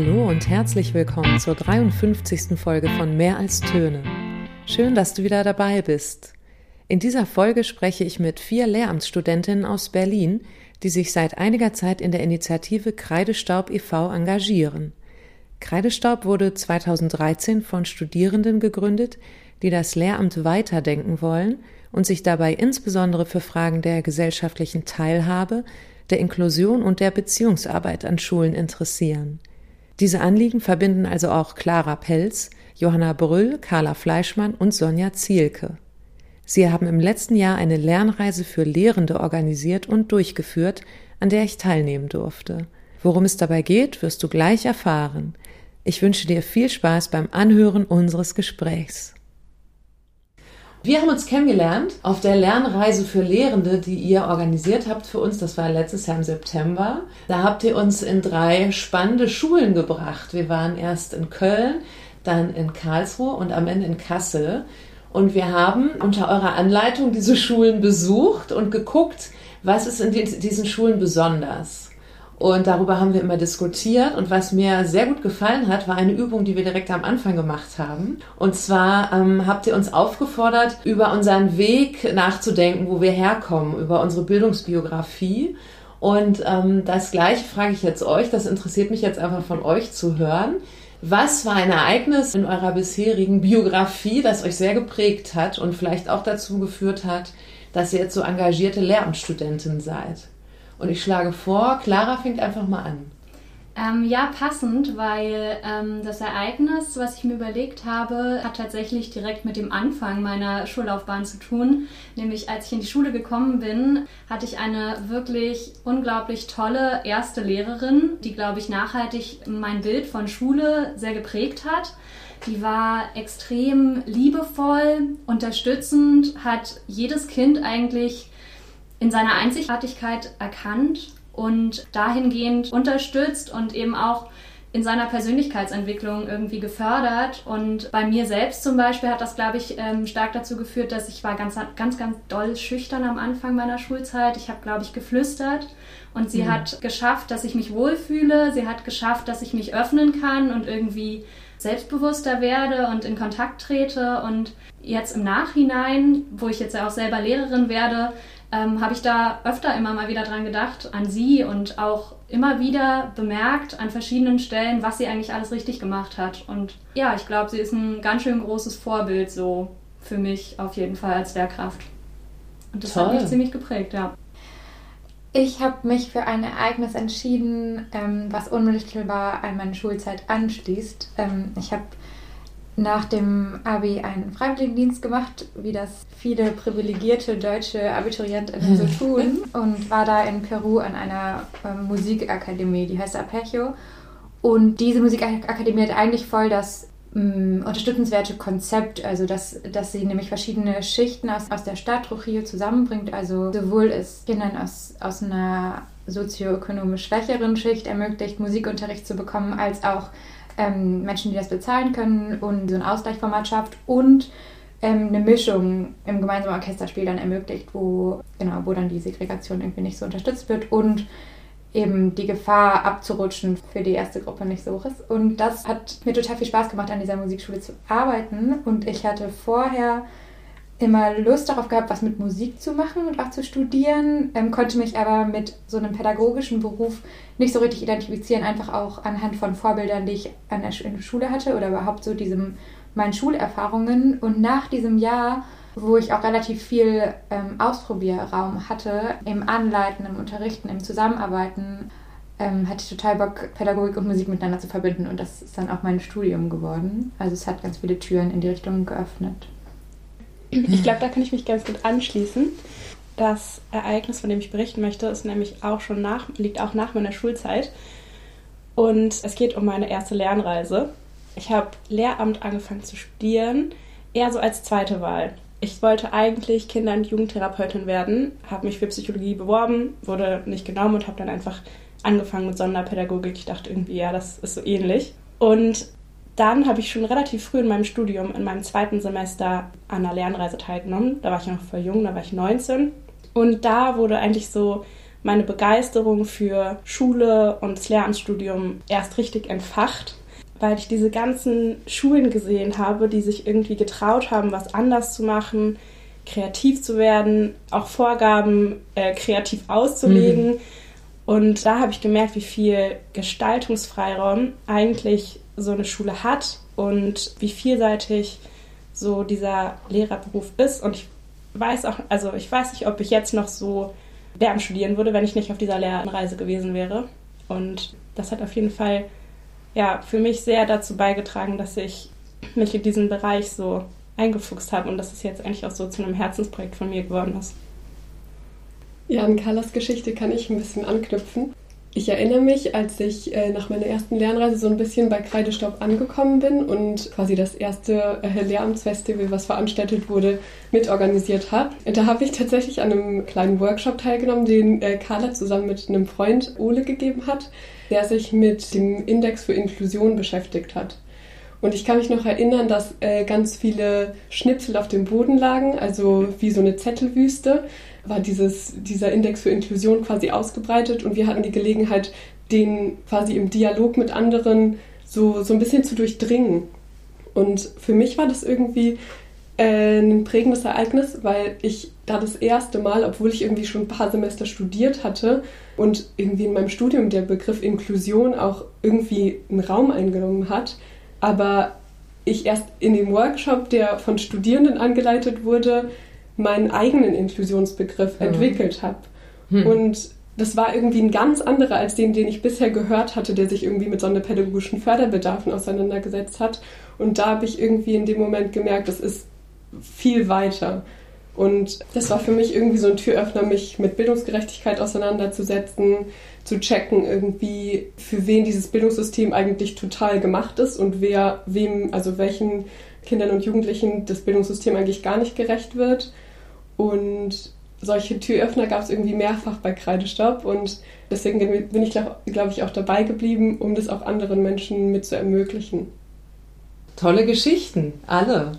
Hallo und herzlich willkommen zur 53. Folge von Mehr als Töne. Schön, dass du wieder dabei bist. In dieser Folge spreche ich mit vier Lehramtsstudentinnen aus Berlin, die sich seit einiger Zeit in der Initiative Kreidestaub e.V. engagieren. Kreidestaub wurde 2013 von Studierenden gegründet, die das Lehramt weiterdenken wollen und sich dabei insbesondere für Fragen der gesellschaftlichen Teilhabe, der Inklusion und der Beziehungsarbeit an Schulen interessieren. Diese Anliegen verbinden also auch Clara Pelz, Johanna Brüll, Carla Fleischmann und Sonja Zielke. Sie haben im letzten Jahr eine Lernreise für Lehrende organisiert und durchgeführt, an der ich teilnehmen durfte. Worum es dabei geht, wirst du gleich erfahren. Ich wünsche dir viel Spaß beim Anhören unseres Gesprächs. Wir haben uns kennengelernt auf der Lernreise für Lehrende, die ihr organisiert habt für uns. Das war letztes Jahr im September. Da habt ihr uns in drei spannende Schulen gebracht. Wir waren erst in Köln, dann in Karlsruhe und am Ende in Kassel. Und wir haben unter eurer Anleitung diese Schulen besucht und geguckt, was ist in diesen Schulen besonders. Und darüber haben wir immer diskutiert. Und was mir sehr gut gefallen hat, war eine Übung, die wir direkt am Anfang gemacht haben. Und zwar ähm, habt ihr uns aufgefordert, über unseren Weg nachzudenken, wo wir herkommen, über unsere Bildungsbiografie. Und ähm, das gleiche frage ich jetzt euch. Das interessiert mich jetzt einfach von euch zu hören. Was war ein Ereignis in eurer bisherigen Biografie, das euch sehr geprägt hat und vielleicht auch dazu geführt hat, dass ihr jetzt so engagierte Lehramtsstudentin seid? Und ich schlage vor, Clara fängt einfach mal an. Ähm, ja, passend, weil ähm, das Ereignis, was ich mir überlegt habe, hat tatsächlich direkt mit dem Anfang meiner Schullaufbahn zu tun. Nämlich als ich in die Schule gekommen bin, hatte ich eine wirklich unglaublich tolle erste Lehrerin, die, glaube ich, nachhaltig mein Bild von Schule sehr geprägt hat. Die war extrem liebevoll, unterstützend, hat jedes Kind eigentlich in seiner Einzigartigkeit erkannt und dahingehend unterstützt und eben auch in seiner Persönlichkeitsentwicklung irgendwie gefördert. Und bei mir selbst zum Beispiel hat das, glaube ich, ähm, stark dazu geführt, dass ich war ganz, ganz, ganz doll schüchtern am Anfang meiner Schulzeit. Ich habe, glaube ich, geflüstert. Und sie mhm. hat geschafft, dass ich mich wohlfühle. Sie hat geschafft, dass ich mich öffnen kann und irgendwie selbstbewusster werde und in Kontakt trete. Und jetzt im Nachhinein, wo ich jetzt ja auch selber Lehrerin werde, ähm, habe ich da öfter immer mal wieder dran gedacht, an sie und auch immer wieder bemerkt an verschiedenen Stellen, was sie eigentlich alles richtig gemacht hat. Und ja, ich glaube, sie ist ein ganz schön großes Vorbild so für mich auf jeden Fall als Lehrkraft. Und das Toll. hat mich ziemlich geprägt, ja. Ich habe mich für ein Ereignis entschieden, ähm, was unmittelbar an meine Schulzeit anschließt. Ähm, ich habe nach dem Abi einen Freiwilligendienst gemacht, wie das viele privilegierte deutsche Abiturientinnen so tun, und war da in Peru an einer ähm, Musikakademie, die heißt Apecho. Und diese Musikakademie hat eigentlich voll das ähm, unterstützenswerte Konzept, also dass, dass sie nämlich verschiedene Schichten aus, aus der Stadt Trujillo zusammenbringt, also sowohl es Kindern aus, aus einer sozioökonomisch schwächeren Schicht ermöglicht, Musikunterricht zu bekommen, als auch ähm, Menschen, die das bezahlen können und so ein Ausgleichsformat schafft und ähm, eine Mischung im gemeinsamen Orchesterspiel dann ermöglicht, wo, genau, wo dann die Segregation irgendwie nicht so unterstützt wird und eben die Gefahr abzurutschen für die erste Gruppe nicht so hoch ist. Und das hat mir total viel Spaß gemacht, an dieser Musikschule zu arbeiten. Und ich hatte vorher immer Lust darauf gehabt, was mit Musik zu machen und auch zu studieren, ähm, konnte mich aber mit so einem pädagogischen Beruf nicht so richtig identifizieren, einfach auch anhand von Vorbildern, die ich an der, in der Schule hatte oder überhaupt so diesem meinen Schulerfahrungen. Und nach diesem Jahr, wo ich auch relativ viel ähm, Ausprobierraum hatte, im Anleiten, im Unterrichten, im Zusammenarbeiten, ähm, hatte ich total Bock, Pädagogik und Musik miteinander zu verbinden. Und das ist dann auch mein Studium geworden. Also es hat ganz viele Türen in die Richtung geöffnet. Ich glaube, da kann ich mich ganz gut anschließen. Das Ereignis, von dem ich berichten möchte, ist nämlich auch schon nach, liegt auch nach meiner Schulzeit. Und es geht um meine erste Lernreise. Ich habe Lehramt angefangen zu studieren, eher so als zweite Wahl. Ich wollte eigentlich Kinder- und Jugendtherapeutin werden, habe mich für Psychologie beworben, wurde nicht genommen und habe dann einfach angefangen mit Sonderpädagogik. Ich dachte irgendwie, ja, das ist so ähnlich. Und dann habe ich schon relativ früh in meinem Studium, in meinem zweiten Semester, an einer Lernreise teilgenommen. Da war ich noch voll jung, da war ich 19. Und da wurde eigentlich so meine Begeisterung für Schule und das Lehramtsstudium erst richtig entfacht, weil ich diese ganzen Schulen gesehen habe, die sich irgendwie getraut haben, was anders zu machen, kreativ zu werden, auch Vorgaben äh, kreativ auszulegen. Mhm. Und da habe ich gemerkt, wie viel Gestaltungsfreiraum eigentlich so eine Schule hat und wie vielseitig so dieser Lehrerberuf ist. Und ich weiß auch, also ich weiß nicht, ob ich jetzt noch so Lehramt studieren würde, wenn ich nicht auf dieser Lernreise gewesen wäre. Und das hat auf jeden Fall ja, für mich sehr dazu beigetragen, dass ich mich in diesen Bereich so eingefuchst habe und dass es jetzt eigentlich auch so zu einem Herzensprojekt von mir geworden ist. Ja, an Carlas Geschichte kann ich ein bisschen anknüpfen. Ich erinnere mich, als ich äh, nach meiner ersten Lernreise so ein bisschen bei Kreidestaub angekommen bin und quasi das erste äh, Lehramtsfestival, was veranstaltet wurde, mitorganisiert habe. Da habe ich tatsächlich an einem kleinen Workshop teilgenommen, den äh, Carla zusammen mit einem Freund Ole gegeben hat, der sich mit dem Index für Inklusion beschäftigt hat. Und ich kann mich noch erinnern, dass äh, ganz viele Schnipsel auf dem Boden lagen, also wie so eine Zettelwüste war dieses, dieser Index für Inklusion quasi ausgebreitet und wir hatten die Gelegenheit, den quasi im Dialog mit anderen so, so ein bisschen zu durchdringen. Und für mich war das irgendwie äh, ein prägendes Ereignis, weil ich da das erste Mal, obwohl ich irgendwie schon ein paar Semester studiert hatte und irgendwie in meinem Studium der Begriff Inklusion auch irgendwie einen Raum eingenommen hat, aber ich erst in dem Workshop, der von Studierenden angeleitet wurde, meinen eigenen Inklusionsbegriff mhm. entwickelt habe. Mhm. Und das war irgendwie ein ganz anderer als den, den ich bisher gehört hatte, der sich irgendwie mit sonderpädagogischen Förderbedarfen auseinandergesetzt hat. Und da habe ich irgendwie in dem Moment gemerkt, das ist viel weiter. Und das war für mich irgendwie so ein Türöffner, mich mit Bildungsgerechtigkeit auseinanderzusetzen, zu checken, irgendwie, für wen dieses Bildungssystem eigentlich total gemacht ist und wer, wem, also welchen Kindern und Jugendlichen das Bildungssystem eigentlich gar nicht gerecht wird. Und solche Türöffner gab es irgendwie mehrfach bei Kreidestopp und deswegen bin ich, glaube glaub ich, auch dabei geblieben, um das auch anderen Menschen mit zu ermöglichen. Tolle Geschichten, alle.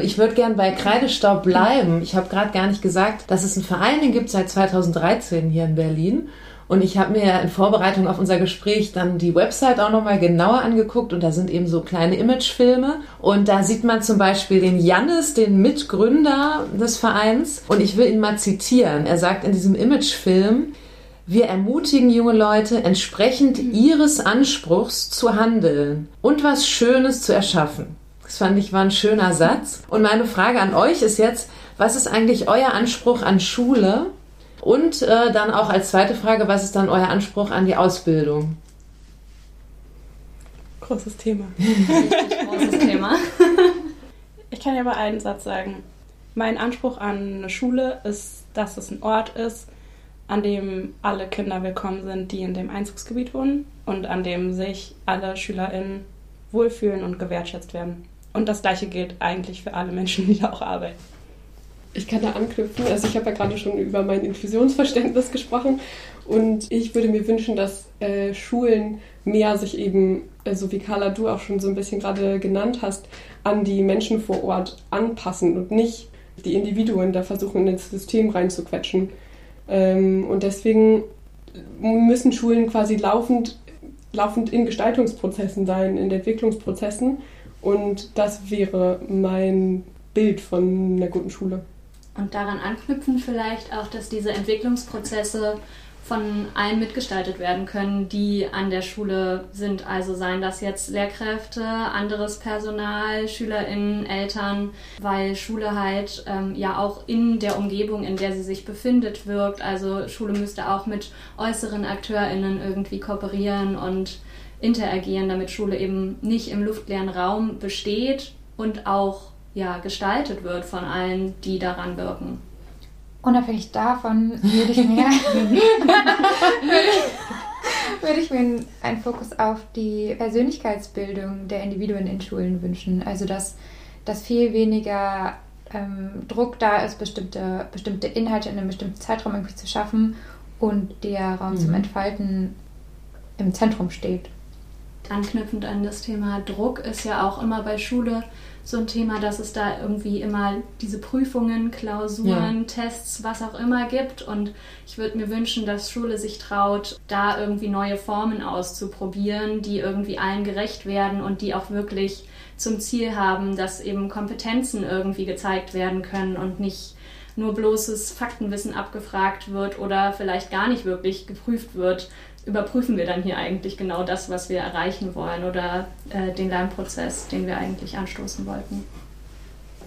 Ich würde gern bei Kreidestaub bleiben. Ich habe gerade gar nicht gesagt, dass es einen Verein gibt seit 2013 hier in Berlin. Und ich habe mir in Vorbereitung auf unser Gespräch dann die Website auch nochmal genauer angeguckt und da sind eben so kleine Imagefilme und da sieht man zum Beispiel den Jannis, den Mitgründer des Vereins und ich will ihn mal zitieren. Er sagt in diesem Imagefilm, wir ermutigen junge Leute, entsprechend ihres Anspruchs zu handeln und was Schönes zu erschaffen. Das fand ich war ein schöner Satz. Und meine Frage an euch ist jetzt, was ist eigentlich euer Anspruch an Schule und äh, dann auch als zweite Frage, was ist dann euer Anspruch an die Ausbildung? Großes Thema. großes Thema. ich kann ja mal einen Satz sagen. Mein Anspruch an eine Schule ist, dass es ein Ort ist, an dem alle Kinder willkommen sind, die in dem Einzugsgebiet wohnen und an dem sich alle SchülerInnen wohlfühlen und gewertschätzt werden. Und das Gleiche gilt eigentlich für alle Menschen, die da auch arbeiten. Ich kann da anknüpfen. Also ich habe ja gerade schon über mein Inklusionsverständnis gesprochen und ich würde mir wünschen, dass äh, Schulen mehr sich eben, so wie Carla du auch schon so ein bisschen gerade genannt hast, an die Menschen vor Ort anpassen und nicht die Individuen da versuchen, ins System reinzuquetschen. Ähm, und deswegen müssen Schulen quasi laufend, laufend in Gestaltungsprozessen sein, in Entwicklungsprozessen. Und das wäre mein Bild von einer guten Schule. Und daran anknüpfen vielleicht auch, dass diese Entwicklungsprozesse von allen mitgestaltet werden können, die an der Schule sind. Also seien das jetzt Lehrkräfte, anderes Personal, SchülerInnen, Eltern, weil Schule halt ähm, ja auch in der Umgebung, in der sie sich befindet, wirkt. Also Schule müsste auch mit äußeren AkteurInnen irgendwie kooperieren und interagieren, damit Schule eben nicht im luftleeren Raum besteht und auch ja, gestaltet wird von allen, die daran wirken. Unabhängig davon würde ich mir, würde ich mir einen Fokus auf die Persönlichkeitsbildung der Individuen in Schulen wünschen. Also dass, dass viel weniger ähm, Druck da ist, bestimmte, bestimmte Inhalte in einem bestimmten Zeitraum irgendwie zu schaffen und der Raum mhm. zum Entfalten im Zentrum steht. Anknüpfend an das Thema Druck ist ja auch immer bei Schule so ein Thema, dass es da irgendwie immer diese Prüfungen, Klausuren, ja. Tests, was auch immer gibt. Und ich würde mir wünschen, dass Schule sich traut, da irgendwie neue Formen auszuprobieren, die irgendwie allen gerecht werden und die auch wirklich zum Ziel haben, dass eben Kompetenzen irgendwie gezeigt werden können und nicht nur bloßes Faktenwissen abgefragt wird oder vielleicht gar nicht wirklich geprüft wird, überprüfen wir dann hier eigentlich genau das, was wir erreichen wollen oder äh, den Lernprozess, den wir eigentlich anstoßen wollten.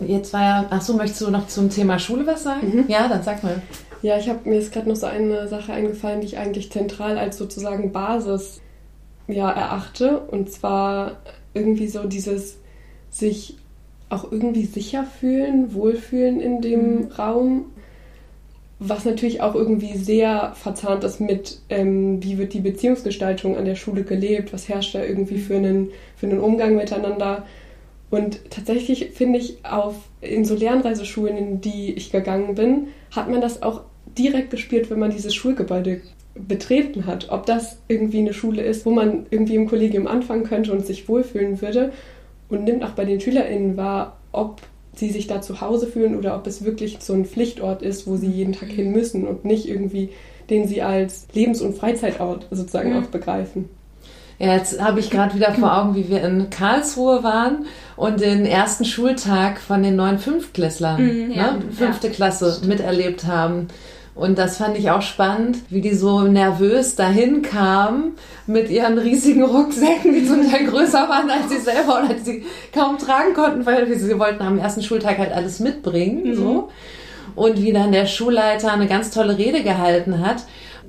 Jetzt war ja, ach so, möchtest du noch zum Thema Schule was sagen? Mhm. Ja, dann sag mal. Ja, ich habe mir ist gerade noch so eine Sache eingefallen, die ich eigentlich zentral als sozusagen Basis ja, erachte. Und zwar irgendwie so dieses sich auch irgendwie sicher fühlen, wohlfühlen in dem mhm. Raum was natürlich auch irgendwie sehr verzahnt ist mit, ähm, wie wird die Beziehungsgestaltung an der Schule gelebt, was herrscht da irgendwie für einen, für einen Umgang miteinander. Und tatsächlich finde ich, auf, in so Lernreiseschulen, in die ich gegangen bin, hat man das auch direkt gespürt, wenn man dieses Schulgebäude betreten hat. Ob das irgendwie eine Schule ist, wo man irgendwie im Kollegium anfangen könnte und sich wohlfühlen würde. Und nimmt auch bei den SchülerInnen wahr, ob sie sich da zu Hause fühlen oder ob es wirklich so ein Pflichtort ist, wo sie jeden Tag hin müssen und nicht irgendwie den sie als Lebens- und Freizeitort sozusagen mhm. auch begreifen. Ja, jetzt habe ich gerade wieder vor Augen, wie wir in Karlsruhe waren und den ersten Schultag von den neuen Fünftklässlern, mhm, ja, ne, fünfte ja, Klasse, miterlebt haben. Und das fand ich auch spannend, wie die so nervös dahin kamen mit ihren riesigen Rucksäcken, die zum Teil größer waren als sie selber oder die sie kaum tragen konnten, weil sie wollten am ersten Schultag halt alles mitbringen. Mhm. So. Und wie dann der Schulleiter eine ganz tolle Rede gehalten hat.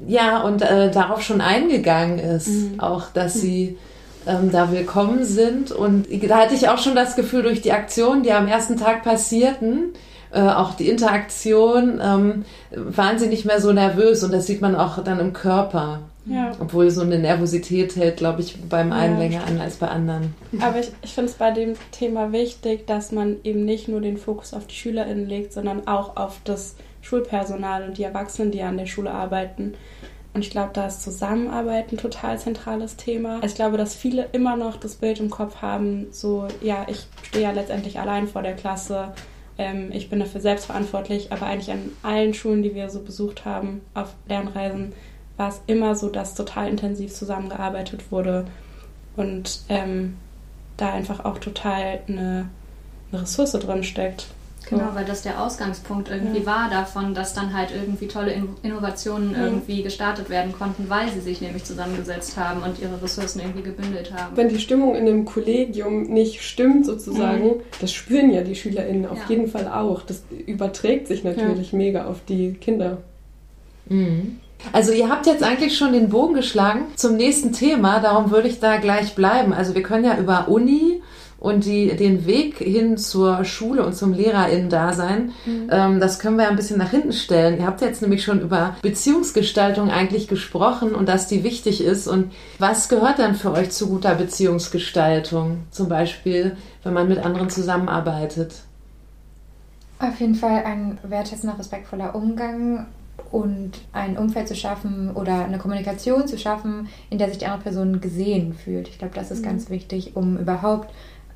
Ja, und äh, darauf schon eingegangen ist, mhm. auch dass sie ähm, da willkommen sind. Und da hatte ich auch schon das Gefühl, durch die Aktionen, die am ersten Tag passierten, äh, auch die Interaktion, ähm, waren sie nicht mehr so nervös und das sieht man auch dann im Körper. Ja. Obwohl so eine Nervosität hält, glaube ich, beim einen ja, länger an als bei anderen. Aber ich, ich finde es bei dem Thema wichtig, dass man eben nicht nur den Fokus auf die SchülerInnen legt, sondern auch auf das Schulpersonal und die Erwachsenen, die an der Schule arbeiten. Und ich glaube, da ist Zusammenarbeit ein total zentrales Thema. Also ich glaube, dass viele immer noch das Bild im Kopf haben, so, ja, ich stehe ja letztendlich allein vor der Klasse ähm, ich bin dafür selbst verantwortlich, aber eigentlich an allen Schulen, die wir so besucht haben auf Lernreisen, war es immer so, dass total intensiv zusammengearbeitet wurde und ähm, da einfach auch total eine, eine Ressource drin steckt. Genau, weil das der Ausgangspunkt irgendwie ja. war davon, dass dann halt irgendwie tolle Innovationen ja. irgendwie gestartet werden konnten, weil sie sich nämlich zusammengesetzt haben und ihre Ressourcen irgendwie gebündelt haben. Wenn die Stimmung in einem Kollegium nicht stimmt sozusagen, mhm. das spüren ja die SchülerInnen auf ja. jeden Fall auch. Das überträgt sich natürlich mega auf die Kinder. Mhm. Also ihr habt jetzt eigentlich schon den Bogen geschlagen zum nächsten Thema, darum würde ich da gleich bleiben. Also wir können ja über Uni und die, den Weg hin zur Schule und zum LehrerInnen-Dasein, mhm. ähm, das können wir ein bisschen nach hinten stellen. Ihr habt jetzt nämlich schon über Beziehungsgestaltung eigentlich gesprochen und dass die wichtig ist. Und was gehört dann für euch zu guter Beziehungsgestaltung? Zum Beispiel, wenn man mit anderen zusammenarbeitet? Auf jeden Fall ein wertschätzender, respektvoller Umgang und ein Umfeld zu schaffen oder eine Kommunikation zu schaffen, in der sich die andere Person gesehen fühlt. Ich glaube, das ist mhm. ganz wichtig, um überhaupt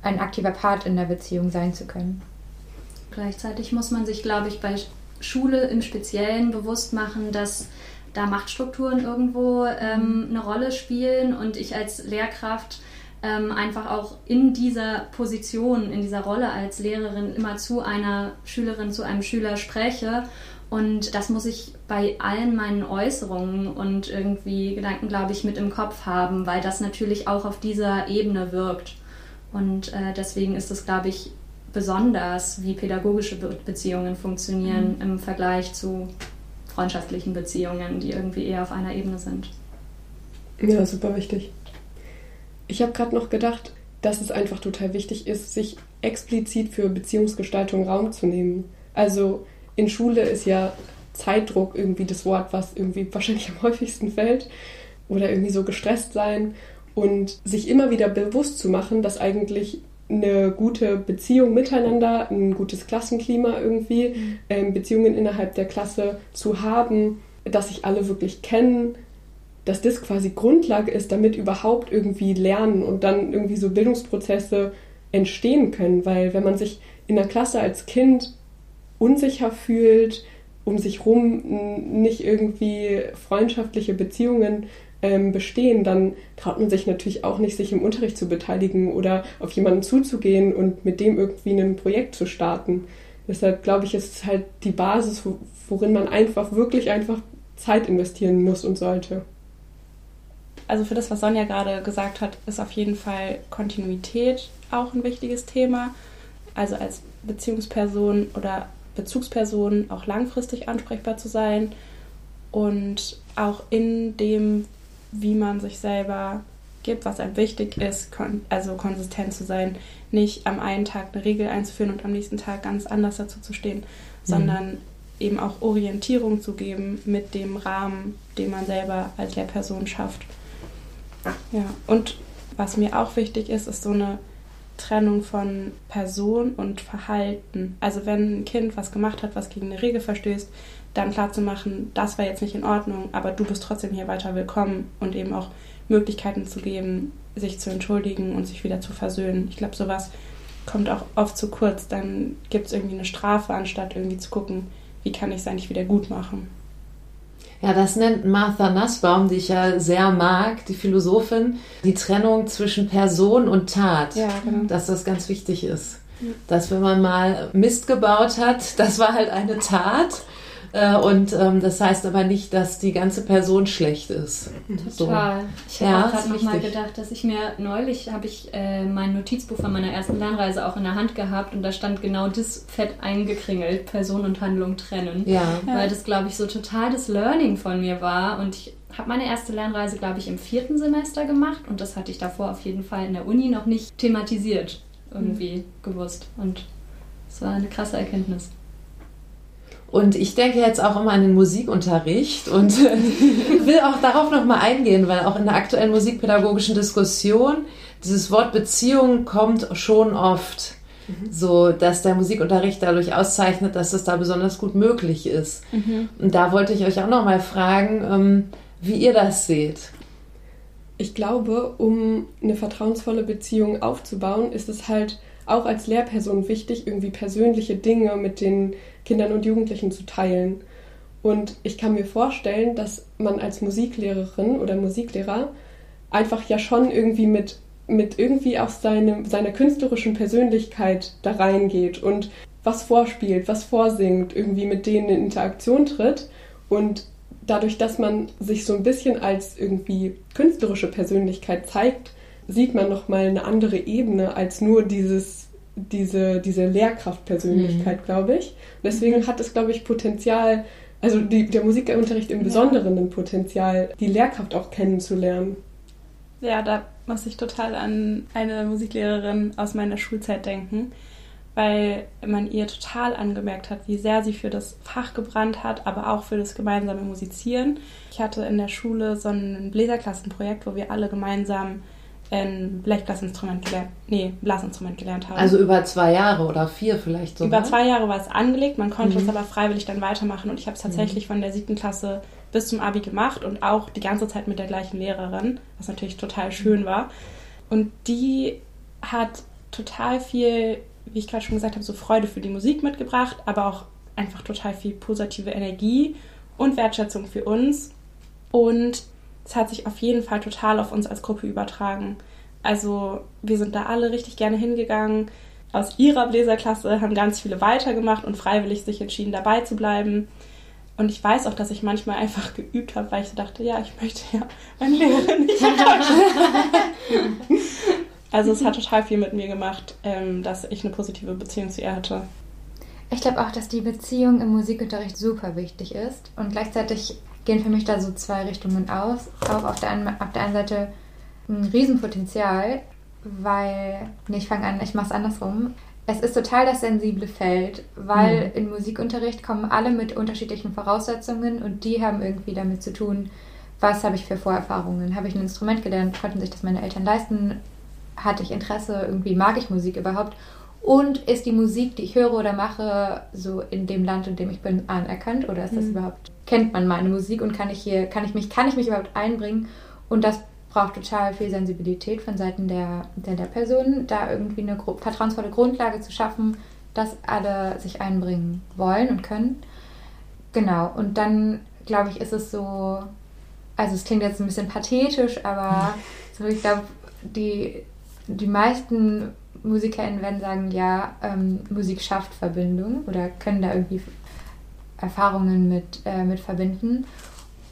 ein aktiver Part in der Beziehung sein zu können. Gleichzeitig muss man sich, glaube ich, bei Schule im Speziellen bewusst machen, dass da Machtstrukturen irgendwo ähm, eine Rolle spielen und ich als Lehrkraft ähm, einfach auch in dieser Position, in dieser Rolle als Lehrerin immer zu einer Schülerin, zu einem Schüler spreche. Und das muss ich bei allen meinen Äußerungen und irgendwie Gedanken, glaube ich, mit im Kopf haben, weil das natürlich auch auf dieser Ebene wirkt. Und äh, deswegen ist es, glaube ich, besonders, wie pädagogische Be Beziehungen funktionieren mhm. im Vergleich zu freundschaftlichen Beziehungen, die irgendwie eher auf einer Ebene sind. Ja, super wichtig. Ich habe gerade noch gedacht, dass es einfach total wichtig ist, sich explizit für Beziehungsgestaltung Raum zu nehmen. Also in Schule ist ja Zeitdruck irgendwie das Wort, was irgendwie wahrscheinlich am häufigsten fällt. Oder irgendwie so gestresst sein und sich immer wieder bewusst zu machen, dass eigentlich eine gute Beziehung miteinander, ein gutes Klassenklima irgendwie, mhm. ähm, Beziehungen innerhalb der Klasse zu haben, dass sich alle wirklich kennen, dass das quasi Grundlage ist, damit überhaupt irgendwie lernen und dann irgendwie so Bildungsprozesse entstehen können. Weil wenn man sich in der Klasse als Kind unsicher fühlt, um sich rum nicht irgendwie freundschaftliche Beziehungen ähm, bestehen, dann traut man sich natürlich auch nicht, sich im Unterricht zu beteiligen oder auf jemanden zuzugehen und mit dem irgendwie ein Projekt zu starten. Deshalb glaube ich, ist es halt die Basis, worin man einfach wirklich einfach Zeit investieren muss und sollte. Also für das, was Sonja gerade gesagt hat, ist auf jeden Fall Kontinuität auch ein wichtiges Thema. Also als Beziehungsperson oder Bezugsperson auch langfristig ansprechbar zu sein und auch in dem, wie man sich selber gibt, was einem wichtig ist, kon also konsistent zu sein, nicht am einen Tag eine Regel einzuführen und am nächsten Tag ganz anders dazu zu stehen, mhm. sondern eben auch Orientierung zu geben mit dem Rahmen, den man selber als Lehrperson schafft. Ja, und was mir auch wichtig ist, ist so eine Trennung von Person und Verhalten. Also wenn ein Kind was gemacht hat, was gegen eine Regel verstößt, dann klar zu machen, das war jetzt nicht in Ordnung, aber du bist trotzdem hier weiter willkommen und eben auch Möglichkeiten zu geben, sich zu entschuldigen und sich wieder zu versöhnen. Ich glaube, sowas kommt auch oft zu kurz. Dann gibt es irgendwie eine Strafe, anstatt irgendwie zu gucken, wie kann ich es eigentlich wieder gut machen. Ja, das nennt Martha Nussbaum, die ich ja sehr mag, die Philosophin, die Trennung zwischen Person und Tat. Ja, genau. Dass das ganz wichtig ist. Dass wenn man mal Mist gebaut hat, das war halt eine Tat und ähm, das heißt aber nicht, dass die ganze Person schlecht ist. Total. So. Ich habe ja, gerade nochmal gedacht, dass ich mir neulich habe ich äh, mein Notizbuch von meiner ersten Lernreise auch in der Hand gehabt und da stand genau das fett eingekringelt, Person und Handlung trennen. Ja. Weil das, glaube ich, so total das Learning von mir war und ich habe meine erste Lernreise, glaube ich, im vierten Semester gemacht und das hatte ich davor auf jeden Fall in der Uni noch nicht thematisiert irgendwie mhm. gewusst und es war eine krasse Erkenntnis. Und ich denke jetzt auch immer an den Musikunterricht und will auch darauf nochmal eingehen, weil auch in der aktuellen musikpädagogischen Diskussion dieses Wort Beziehung kommt schon oft. Mhm. So, dass der Musikunterricht dadurch auszeichnet, dass es da besonders gut möglich ist. Mhm. Und da wollte ich euch auch nochmal fragen, ähm, wie ihr das seht. Ich glaube, um eine vertrauensvolle Beziehung aufzubauen, ist es halt auch als Lehrperson wichtig, irgendwie persönliche Dinge mit den Kindern und Jugendlichen zu teilen. Und ich kann mir vorstellen, dass man als Musiklehrerin oder Musiklehrer einfach ja schon irgendwie mit, mit irgendwie auch seine, seiner künstlerischen Persönlichkeit da reingeht und was vorspielt, was vorsingt, irgendwie mit denen in Interaktion tritt. Und dadurch, dass man sich so ein bisschen als irgendwie künstlerische Persönlichkeit zeigt, sieht man nochmal eine andere Ebene als nur dieses, diese, diese Lehrkraftpersönlichkeit, mhm. glaube ich. Und deswegen mhm. hat es, glaube ich, Potenzial, also die, der Musikunterricht im Besonderen ein Potenzial, die Lehrkraft auch kennenzulernen. Ja, da muss ich total an eine Musiklehrerin aus meiner Schulzeit denken, weil man ihr total angemerkt hat, wie sehr sie für das Fach gebrannt hat, aber auch für das gemeinsame Musizieren. Ich hatte in der Schule so ein Bläserklassenprojekt, wo wir alle gemeinsam ein Blechblasinstrument gelernt, nee, Blasinstrument gelernt haben. Also über zwei Jahre oder vier vielleicht sogar? Über zwei Jahre war es angelegt, man konnte mhm. es aber freiwillig dann weitermachen und ich habe es tatsächlich mhm. von der siebten Klasse bis zum Abi gemacht und auch die ganze Zeit mit der gleichen Lehrerin, was natürlich total schön mhm. war. Und die hat total viel, wie ich gerade schon gesagt habe, so Freude für die Musik mitgebracht, aber auch einfach total viel positive Energie und Wertschätzung für uns. Und es hat sich auf jeden Fall total auf uns als Gruppe übertragen. Also wir sind da alle richtig gerne hingegangen. Aus ihrer Bläserklasse haben ganz viele weitergemacht und freiwillig sich entschieden, dabei zu bleiben. Und ich weiß auch, dass ich manchmal einfach geübt habe, weil ich so dachte, ja, ich möchte ja meine Lehrerin nicht Also es hat total viel mit mir gemacht, ähm, dass ich eine positive Beziehung zu ihr hatte. Ich glaube auch, dass die Beziehung im Musikunterricht super wichtig ist. Und gleichzeitig gehen für mich da so zwei Richtungen aus. Auch auf der, einen, auf der einen Seite ein Riesenpotenzial, weil, nee, ich fange an, ich mache es andersrum. Es ist total das sensible Feld, weil mhm. im Musikunterricht kommen alle mit unterschiedlichen Voraussetzungen und die haben irgendwie damit zu tun, was habe ich für Vorerfahrungen? Habe ich ein Instrument gelernt? Konnten sich das meine Eltern leisten? Hatte ich Interesse? Irgendwie mag ich Musik überhaupt? Und ist die Musik, die ich höre oder mache, so in dem Land, in dem ich bin, anerkannt oder ist das mhm. überhaupt kennt man meine Musik und kann ich hier, kann ich mich, kann ich mich überhaupt einbringen? Und das braucht total viel Sensibilität von Seiten der, der, der Person, da irgendwie eine vertrauensvolle Grundlage zu schaffen, dass alle sich einbringen wollen und können. Genau, und dann glaube ich, ist es so, also es klingt jetzt ein bisschen pathetisch, aber so, ich glaube, die, die meisten MusikerInnen werden sagen, ja, ähm, Musik schafft Verbindung oder können da irgendwie Erfahrungen mit, äh, mit verbinden.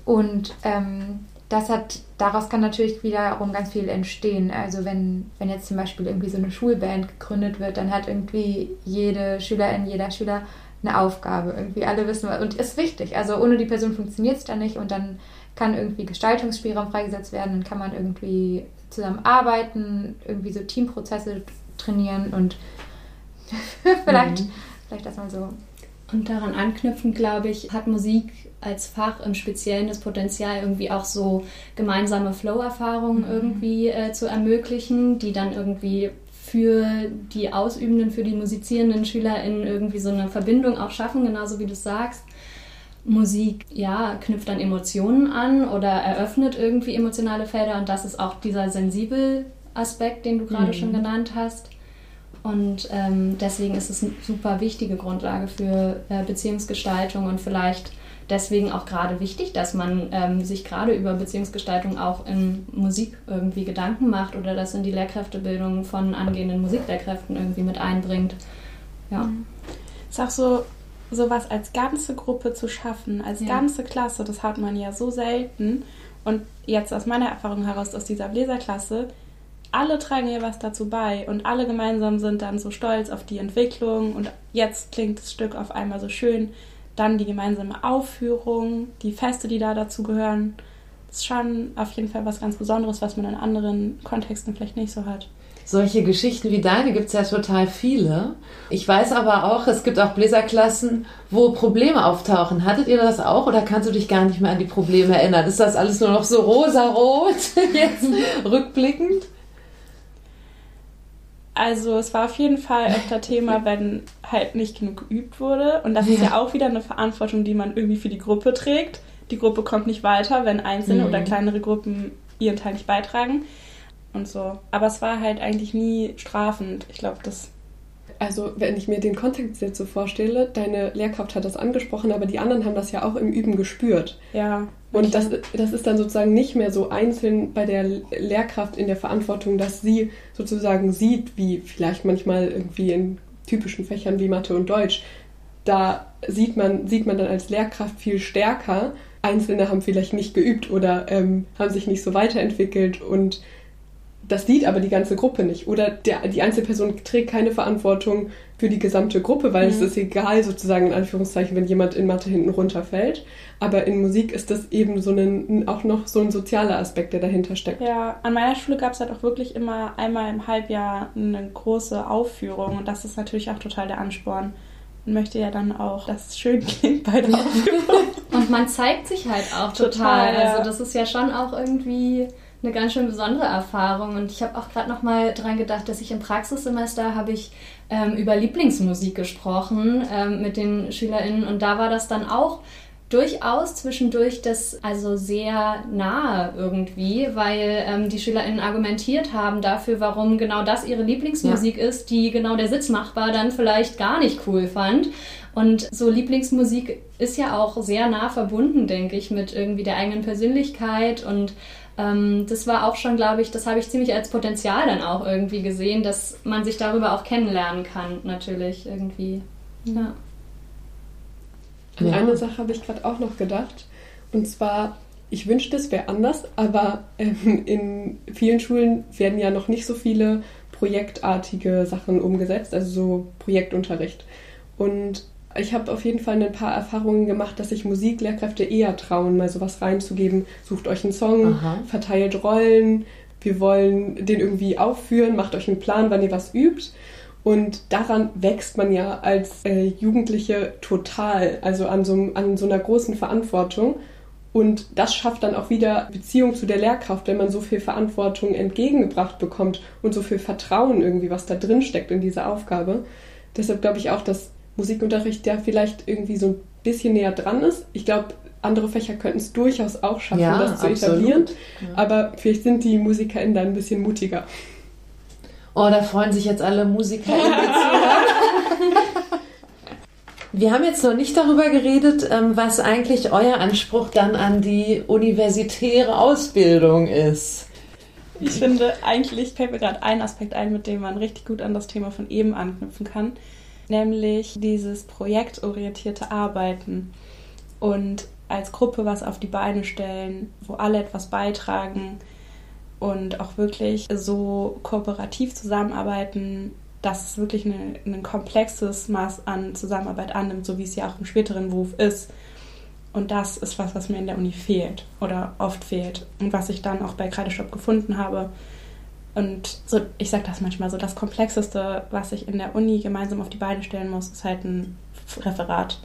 Und ähm, das hat, daraus kann natürlich wiederum ganz viel entstehen. Also wenn, wenn jetzt zum Beispiel irgendwie so eine Schulband gegründet wird, dann hat irgendwie jede Schülerin, jeder Schüler eine Aufgabe. Irgendwie alle wissen, und ist wichtig. Also ohne die Person funktioniert es dann nicht und dann kann irgendwie Gestaltungsspielraum freigesetzt werden, dann kann man irgendwie zusammenarbeiten, irgendwie so Teamprozesse trainieren und vielleicht, mhm. vielleicht das mal so. Und daran anknüpfend, glaube ich, hat Musik als Fach im Speziellen das Potenzial, irgendwie auch so gemeinsame Flow-Erfahrungen mhm. irgendwie äh, zu ermöglichen, die dann irgendwie für die Ausübenden, für die musizierenden SchülerInnen irgendwie so eine Verbindung auch schaffen, genauso wie du sagst. Musik, ja, knüpft an Emotionen an oder eröffnet irgendwie emotionale Felder und das ist auch dieser sensibel Aspekt, den du gerade mhm. schon genannt hast. Und ähm, deswegen ist es eine super wichtige Grundlage für äh, Beziehungsgestaltung und vielleicht deswegen auch gerade wichtig, dass man ähm, sich gerade über Beziehungsgestaltung auch in Musik irgendwie Gedanken macht oder das in die Lehrkräftebildung von angehenden Musiklehrkräften irgendwie mit einbringt. Ja. Mhm. Ist auch so, sowas als ganze Gruppe zu schaffen, als ja. ganze Klasse, das hat man ja so selten. Und jetzt aus meiner Erfahrung heraus aus dieser Bläserklasse, alle tragen ja was dazu bei und alle gemeinsam sind dann so stolz auf die Entwicklung und jetzt klingt das Stück auf einmal so schön dann die gemeinsame Aufführung, die Feste, die da dazu gehören. Das ist schon auf jeden Fall was ganz Besonderes, was man in anderen Kontexten vielleicht nicht so hat. Solche Geschichten wie deine gibt es ja total viele. Ich weiß aber auch, es gibt auch Bläserklassen, wo Probleme auftauchen. Hattet ihr das auch oder kannst du dich gar nicht mehr an die Probleme erinnern? Ist das alles nur noch so rosarot jetzt rückblickend? Also es war auf jeden Fall öfter Thema, wenn halt nicht genug geübt wurde. Und das ja. ist ja auch wieder eine Verantwortung, die man irgendwie für die Gruppe trägt. Die Gruppe kommt nicht weiter, wenn einzelne mhm. oder kleinere Gruppen ihren Teil nicht beitragen. Und so. Aber es war halt eigentlich nie strafend. Ich glaube, das also wenn ich mir den Kontext jetzt so vorstelle, deine Lehrkraft hat das angesprochen, aber die anderen haben das ja auch im Üben gespürt. Ja. Und das, das ist dann sozusagen nicht mehr so einzeln bei der Lehrkraft in der Verantwortung, dass sie sozusagen sieht, wie vielleicht manchmal irgendwie in typischen Fächern wie Mathe und Deutsch, da sieht man, sieht man dann als Lehrkraft viel stärker. Einzelne haben vielleicht nicht geübt oder ähm, haben sich nicht so weiterentwickelt und das sieht aber die ganze Gruppe nicht. Oder der, die Einzelperson trägt keine Verantwortung für die gesamte Gruppe, weil mhm. es ist egal, sozusagen in Anführungszeichen, wenn jemand in Mathe hinten runterfällt. Aber in Musik ist das eben so ein, auch noch so ein sozialer Aspekt, der dahinter steckt. Ja, an meiner Schule gab es halt auch wirklich immer einmal im Halbjahr eine große Aufführung und das ist natürlich auch total der Ansporn. Man möchte ja dann auch, dass es schön klingt bei der Aufführung. und man zeigt sich halt auch total. total ja. Also das ist ja schon auch irgendwie eine ganz schön besondere Erfahrung. Und ich habe auch gerade noch mal dran gedacht, dass ich im Praxissemester habe ich ähm, über Lieblingsmusik gesprochen ähm, mit den SchülerInnen. Und da war das dann auch durchaus zwischendurch das also sehr nahe irgendwie, weil ähm, die SchülerInnen argumentiert haben dafür, warum genau das ihre Lieblingsmusik ja. ist, die genau der Sitzmachbar dann vielleicht gar nicht cool fand. Und so Lieblingsmusik ist ja auch sehr nah verbunden, denke ich, mit irgendwie der eigenen Persönlichkeit und ähm, das war auch schon, glaube ich, das habe ich ziemlich als Potenzial dann auch irgendwie gesehen, dass man sich darüber auch kennenlernen kann, natürlich irgendwie. Ja. An ja. eine Sache habe ich gerade auch noch gedacht. Und zwar, ich wünschte, es wäre anders, aber ähm, in vielen Schulen werden ja noch nicht so viele projektartige Sachen umgesetzt, also so Projektunterricht. Und ich habe auf jeden Fall ein paar Erfahrungen gemacht, dass sich Musiklehrkräfte eher trauen, mal sowas reinzugeben. Sucht euch einen Song, Aha. verteilt Rollen, wir wollen den irgendwie aufführen, macht euch einen Plan, wann ihr was übt. Und daran wächst man ja als äh, Jugendliche total, also an so, an so einer großen Verantwortung. Und das schafft dann auch wieder Beziehung zu der Lehrkraft, wenn man so viel Verantwortung entgegengebracht bekommt und so viel Vertrauen irgendwie, was da drin steckt in dieser Aufgabe. Deshalb glaube ich auch, dass Musikunterricht ja vielleicht irgendwie so ein bisschen näher dran ist. Ich glaube, andere Fächer könnten es durchaus auch schaffen, Ja, das zu absolut. etablieren. Ja. Aber vielleicht sind die MusikerInnen da ein bisschen mutiger. Oh, da freuen sich jetzt alle Musiker. die zuhören. Wir haben jetzt noch nicht darüber geredet, ähm, was eigentlich euer Anspruch dann an die universitäre Ausbildung ist. Ich finde, eigentlich fällt mir gerade ein Aspekt ein, mit dem man richtig gut an das Thema von eben anknüpfen kann, nämlich dieses projektorientierte Arbeiten und als Gruppe was auf die Beine stellen, wo alle etwas beitragen und auch wirklich so kooperativ zusammenarbeiten, dass es wirklich ein komplexes Maß an Zusammenarbeit annimmt, so wie es ja auch im späteren Beruf ist. Und das ist was, was mir in der Uni fehlt oder oft fehlt und was ich dann auch bei Kreidestopp gefunden habe. Und so, ich sage das manchmal so, das Komplexeste, was ich in der Uni gemeinsam auf die Beine stellen muss, ist halt ein Referat.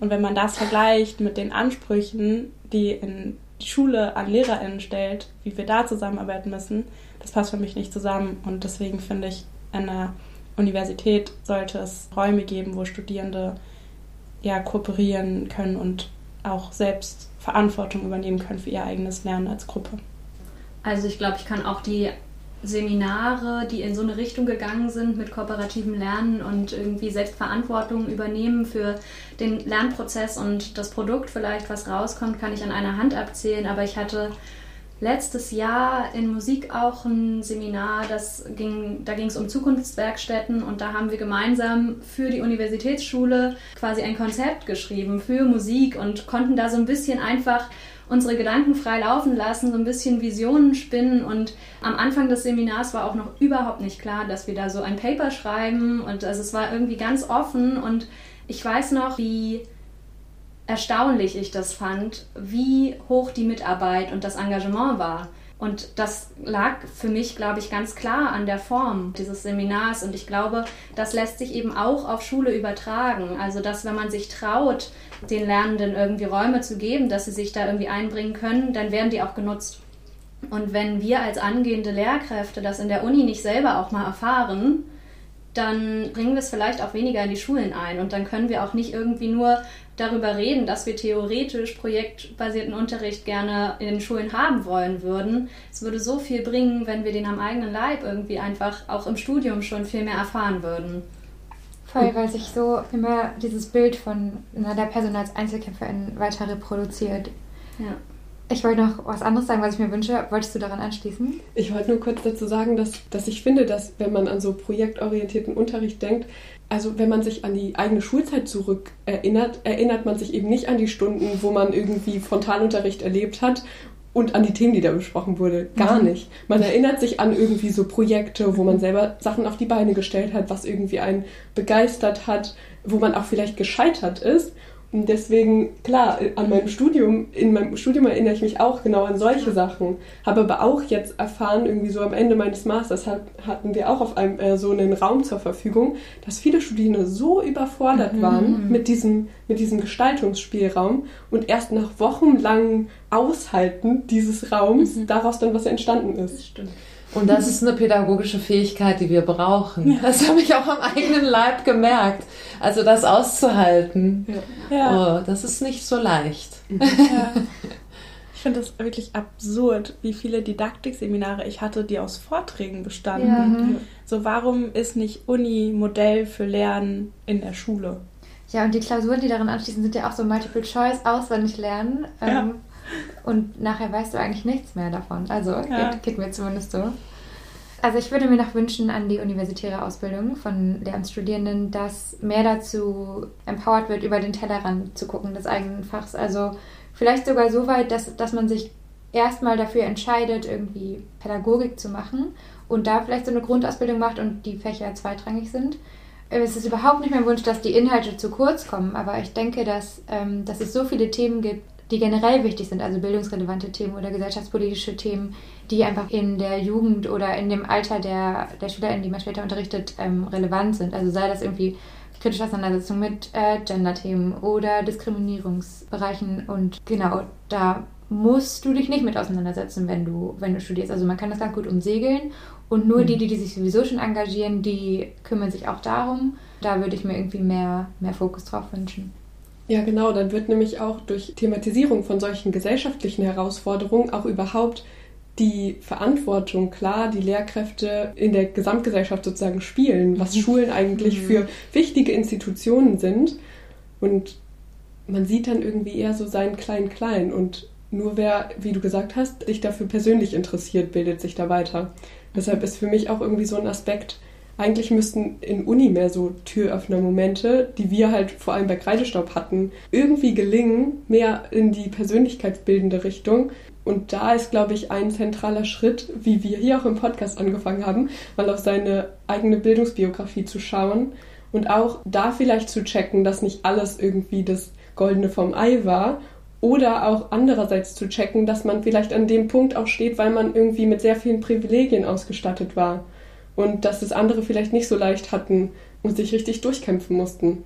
Und wenn man das vergleicht mit den Ansprüchen, die in die Schule an LehrerInnen stellt, wie wir da zusammenarbeiten müssen, das passt für mich nicht zusammen. Und deswegen finde ich, an der Universität sollte es Räume geben, wo Studierende ja kooperieren können und auch selbst Verantwortung übernehmen können für ihr eigenes Lernen als Gruppe. Also ich glaube, ich kann auch die Seminare, die in so eine Richtung gegangen sind mit kooperativem Lernen und irgendwie Selbstverantwortung übernehmen für den Lernprozess und das Produkt vielleicht, was rauskommt, kann ich an einer Hand abzählen. Aber ich hatte letztes Jahr in Musik auch ein Seminar, das ging, da ging es um Zukunftswerkstätten und da haben wir gemeinsam für die Universitätsschule quasi ein Konzept geschrieben für Musik und konnten da so ein bisschen einfach unsere Gedanken frei laufen lassen, so ein bisschen Visionen spinnen. Und am Anfang des Seminars war auch noch überhaupt nicht klar, dass wir da so ein Paper schreiben. Und also es war irgendwie ganz offen. Und ich weiß noch, wie erstaunlich ich das fand, wie hoch die Mitarbeit und das Engagement war. Und das lag für mich, glaube ich, ganz klar an der Form dieses Seminars. Und ich glaube, das lässt sich eben auch auf Schule übertragen. Also, dass wenn man sich traut, den Lernenden irgendwie Räume zu geben, dass sie sich da irgendwie einbringen können, dann werden die auch genutzt. Und wenn wir als angehende Lehrkräfte das in der Uni nicht selber auch mal erfahren, dann bringen wir es vielleicht auch weniger in die Schulen ein. Und dann können wir auch nicht irgendwie nur darüber reden, dass wir theoretisch projektbasierten Unterricht gerne in den Schulen haben wollen würden. Es würde so viel bringen, wenn wir den am eigenen Leib irgendwie einfach auch im Studium schon viel mehr erfahren würden. Voll, weil sich so immer dieses Bild von der Person als Einzelkämpferin weiter reproduziert. Ja. Ich wollte noch was anderes sagen, was ich mir wünsche. Wolltest du daran anschließen? Ich wollte nur kurz dazu sagen, dass, dass ich finde, dass wenn man an so projektorientierten Unterricht denkt, also wenn man sich an die eigene Schulzeit zurück erinnert, erinnert man sich eben nicht an die Stunden, wo man irgendwie Frontalunterricht erlebt hat und an die Themen, die da besprochen wurde. Gar Mhm. nicht. Man erinnert sich an irgendwie so Projekte, wo man selber Sachen auf die Beine gestellt hat, was irgendwie einen begeistert hat, wo man auch vielleicht gescheitert ist. Deswegen, klar, an meinem Studium, in meinem Studium erinnere ich mich auch genau an solche Sachen. Habe aber auch jetzt erfahren, irgendwie so am Ende meines Masters hat, hatten wir auch auf einem äh, so einen Raum zur Verfügung, dass viele Studierende so überfordert waren mit diesem, mit diesem Gestaltungsspielraum und erst nach wochenlangem Aushalten dieses Raums daraus dann was entstanden ist. Das stimmt. Und das ist eine pädagogische Fähigkeit, die wir brauchen. Das habe ich auch am eigenen Leib gemerkt. Also das auszuhalten, Ja. oh, das ist nicht so leicht. Ja. Ich finde es wirklich absurd, wie viele Didaktikseminare ich hatte, die aus Vorträgen bestanden. Ja. Mhm. So, warum ist nicht Uni Modell für Lernen in der Schule? Ja, und die Klausuren, die daran anschließen, sind ja auch so Multiple Choice, auswendig lernen. Ja. Ähm, und nachher weißt du eigentlich nichts mehr davon. Also Ja. geht, geht mir zumindest so. Also ich würde mir noch wünschen an die universitäre Ausbildung von Lehramtsstudierenden, dass mehr dazu empowered wird, über den Tellerrand zu gucken des eigenen Fachs. Also vielleicht sogar so weit, dass, dass man sich erstmal dafür entscheidet, irgendwie Pädagogik zu machen und da vielleicht so eine Grundausbildung macht und die Fächer zweitrangig sind. Es ist überhaupt nicht mein Wunsch, dass die Inhalte zu kurz kommen, aber ich denke, dass, ähm, dass es so viele Themen gibt, die generell wichtig sind, also bildungsrelevante Themen oder gesellschaftspolitische Themen, die einfach in der Jugend oder in dem Alter der, der SchülerInnen, die man später unterrichtet, ähm, relevant sind. Also sei das irgendwie kritische Auseinandersetzung mit äh, Gender-Themen oder Diskriminierungsbereichen und genau, da musst du dich nicht mit auseinandersetzen, wenn du, wenn du studierst. Also man kann das ganz gut umsegeln und nur die, die, die sich sowieso schon engagieren, die kümmern sich auch darum. Da würde ich mir irgendwie mehr, mehr Fokus drauf wünschen. Ja, genau, dann wird nämlich auch durch Thematisierung von solchen gesellschaftlichen Herausforderungen auch überhaupt die Verantwortung klar, die Lehrkräfte in der Gesamtgesellschaft sozusagen spielen, was mhm. Schulen eigentlich mhm. für wichtige Institutionen sind. Und man sieht dann irgendwie eher so seinen Klein-Klein und nur wer, wie du gesagt hast, sich dafür persönlich interessiert, bildet sich da weiter. Deshalb ist für mich auch irgendwie so ein Aspekt, eigentlich müssten in Uni mehr so Türöffner-Momente, die wir halt vor allem bei Kreidestaub hatten, irgendwie gelingen, mehr in die persönlichkeitsbildende Richtung. Und da ist, glaube ich, ein zentraler Schritt, wie wir hier auch im Podcast angefangen haben, mal auf seine eigene Bildungsbiografie zu schauen und auch da vielleicht zu checken, dass nicht alles irgendwie das Goldene vom Ei war oder auch andererseits zu checken, dass man vielleicht an dem Punkt auch steht, weil man irgendwie mit sehr vielen Privilegien ausgestattet war und dass es andere vielleicht nicht so leicht hatten und sich richtig durchkämpfen mussten.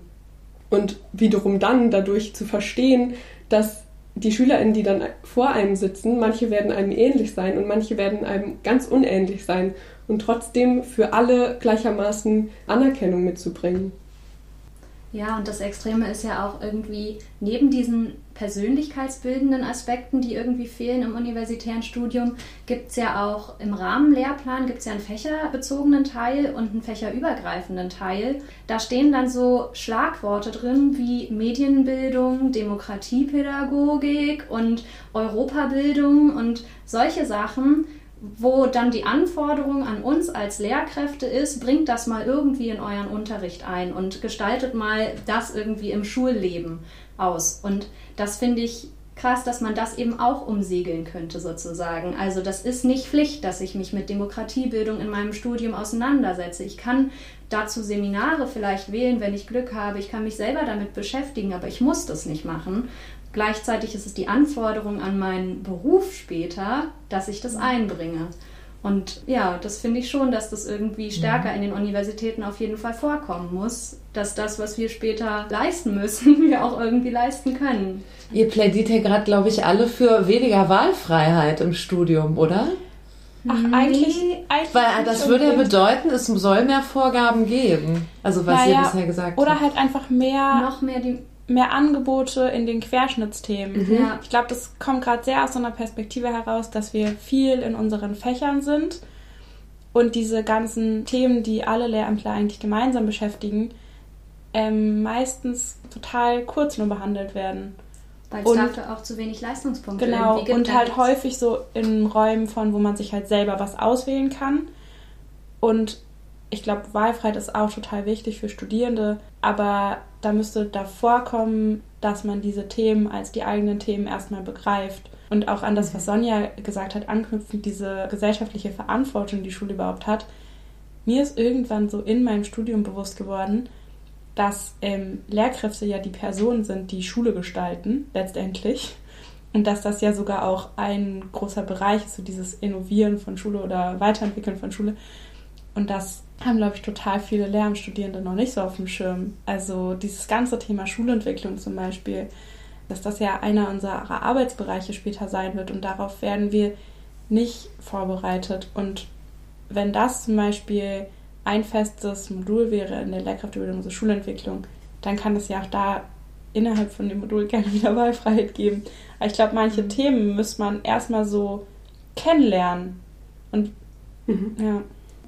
Und wiederum dann dadurch zu verstehen, dass die SchülerInnen, die dann vor einem sitzen, manche werden einem ähnlich sein und manche werden einem ganz unähnlich sein und trotzdem für alle gleichermaßen Anerkennung mitzubringen. Ja, und das Extreme ist ja auch irgendwie neben diesen persönlichkeitsbildenden Aspekten, die irgendwie fehlen im universitären Studium, gibt es ja auch im Rahmenlehrplan gibt es ja einen fächerbezogenen Teil und einen fächerübergreifenden Teil. Da stehen dann so Schlagworte drin wie Medienbildung, Demokratiepädagogik und Europabildung und solche Sachen wo dann die Anforderung an uns als Lehrkräfte ist, bringt das mal irgendwie in euren Unterricht ein und gestaltet mal das irgendwie im Schulleben aus. Und das finde ich krass, dass man das eben auch umsegeln könnte sozusagen. Also das ist nicht Pflicht, dass ich mich mit Demokratiebildung in meinem Studium auseinandersetze. Ich kann dazu Seminare vielleicht wählen, wenn ich Glück habe. Ich kann mich selber damit beschäftigen, aber ich muss das nicht machen. Gleichzeitig ist es die Anforderung an meinen Beruf später, dass ich das einbringe. Und ja, das finde ich schon, dass das irgendwie stärker in den Universitäten auf jeden Fall vorkommen muss, dass das, was wir später leisten müssen, wir auch irgendwie leisten können. Ihr plädiert ja gerade, glaube ich, alle für weniger Wahlfreiheit im Studium, oder? Ach, eigentlich, nee, eigentlich Weil das würde ja bedeuten, es soll mehr Vorgaben geben. Also was naja, ihr bisher gesagt habt. Oder halt einfach mehr. Noch mehr die mehr Angebote in den Querschnittsthemen. Mhm. Ja. Ich glaube, das kommt gerade sehr aus so einer Perspektive heraus, dass wir viel in unseren Fächern sind und diese ganzen Themen, die alle Lehrämtler eigentlich gemeinsam beschäftigen, ähm, meistens total kurz nur behandelt werden. Weil es dafür auch zu wenig Leistungspunkte genau, gibt. Genau, und halt häufig so in Räumen von, wo man sich halt selber was auswählen kann. Und ich glaube, Wahlfreiheit ist auch total wichtig für Studierende, aber da müsste davor kommen, dass man diese Themen als die eigenen Themen erstmal begreift. Und auch an das, was Sonja gesagt hat, anknüpfend diese gesellschaftliche Verantwortung, die Schule überhaupt hat. Mir ist irgendwann so in meinem Studium bewusst geworden, dass ähm, Lehrkräfte ja die Personen sind, die Schule gestalten, letztendlich. Und dass das ja sogar auch ein großer Bereich ist, so dieses Innovieren von Schule oder Weiterentwickeln von Schule. Und dass haben, glaube ich, total viele Lehramtsstudierende noch nicht so auf dem Schirm. Also dieses ganze Thema Schulentwicklung zum Beispiel, dass das ja einer unserer Arbeitsbereiche später sein wird und darauf werden wir nicht vorbereitet. Und wenn das zum Beispiel ein festes Modul wäre in der Lehrkraftübildung, also Schulentwicklung, dann kann es ja auch da innerhalb von dem Modul gerne wieder Wahlfreiheit geben. Aber ich glaube, manche mhm. Themen muss man erstmal so kennenlernen. Und mhm. ja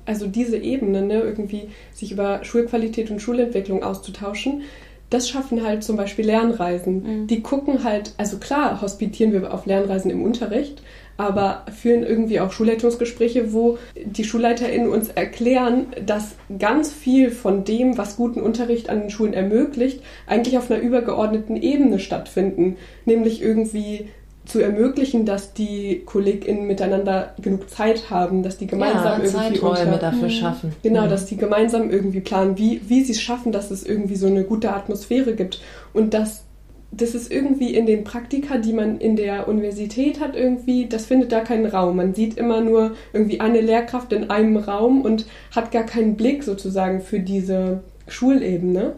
also diese Ebene, ne, irgendwie sich über Schulqualität und Schulentwicklung auszutauschen, das schaffen halt zum Beispiel Lernreisen. Mhm. Die gucken halt, also klar, hospitieren wir auf Lernreisen im Unterricht, aber führen irgendwie auch Schulleitungsgespräche, wo die SchulleiterInnen uns erklären, dass ganz viel von dem, was guten Unterricht an den Schulen ermöglicht, eigentlich auf einer übergeordneten Ebene stattfinden. Nämlich irgendwie zu ermöglichen, dass die KollegInnen miteinander genug Zeit haben, dass die gemeinsam ja, irgendwie Zeiträume unter, dafür schaffen. Genau, mhm. dass die gemeinsam irgendwie planen, wie, wie sie es schaffen, dass es irgendwie so eine gute Atmosphäre gibt und dass das ist irgendwie in den Praktika, die man in der Universität hat, irgendwie, das findet da keinen Raum. Man sieht immer nur irgendwie eine Lehrkraft in einem Raum und hat gar keinen Blick sozusagen für diese Schulebene.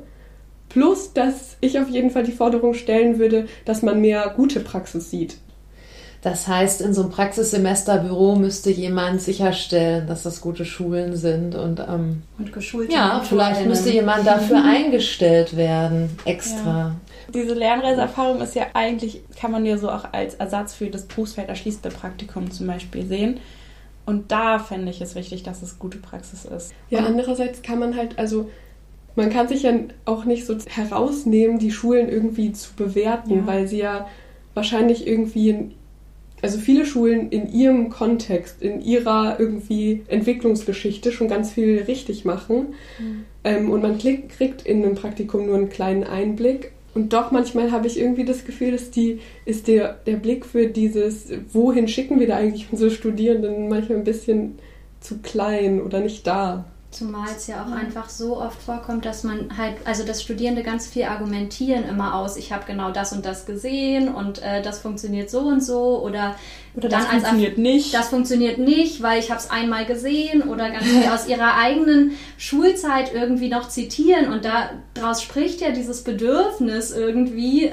Plus, dass ich auf jeden Fall die Forderung stellen würde, dass man mehr gute Praxis sieht. Das heißt, in so einem Praxissemesterbüro müsste jemand sicherstellen, dass das gute Schulen sind und, ähm, und geschult. Ja, vielleicht müsste jemand dafür eingestellt werden, extra. Ja. Diese Lernreiseerfahrung ist ja eigentlich, kann man ja so auch als Ersatz für das Berufsfeld erschließende Praktikum zum Beispiel sehen. Und da fände ich es wichtig, dass es gute Praxis ist. Ja, andererseits kann man halt, also man kann sich ja auch nicht so herausnehmen, die Schulen irgendwie zu bewerten, ja. weil sie ja wahrscheinlich irgendwie, also viele Schulen in ihrem Kontext, in ihrer irgendwie Entwicklungsgeschichte schon ganz viel richtig machen. Mhm. Ähm, und man kriegt in einem Praktikum nur einen kleinen Einblick. Und doch manchmal habe ich irgendwie das Gefühl, dass die, ist der, der Blick für dieses, wohin schicken wir da eigentlich unsere Studierenden, manchmal ein bisschen zu klein oder nicht da. Zumal es ja auch einfach so oft vorkommt, dass man halt, also dass Studierende ganz viel argumentieren immer aus, ich habe genau das und das gesehen und äh, das funktioniert so und so oder, oder das funktioniert nicht. Das funktioniert nicht, weil ich habe es einmal gesehen oder ganz viel aus ihrer eigenen Schulzeit irgendwie noch zitieren und daraus spricht ja dieses Bedürfnis irgendwie,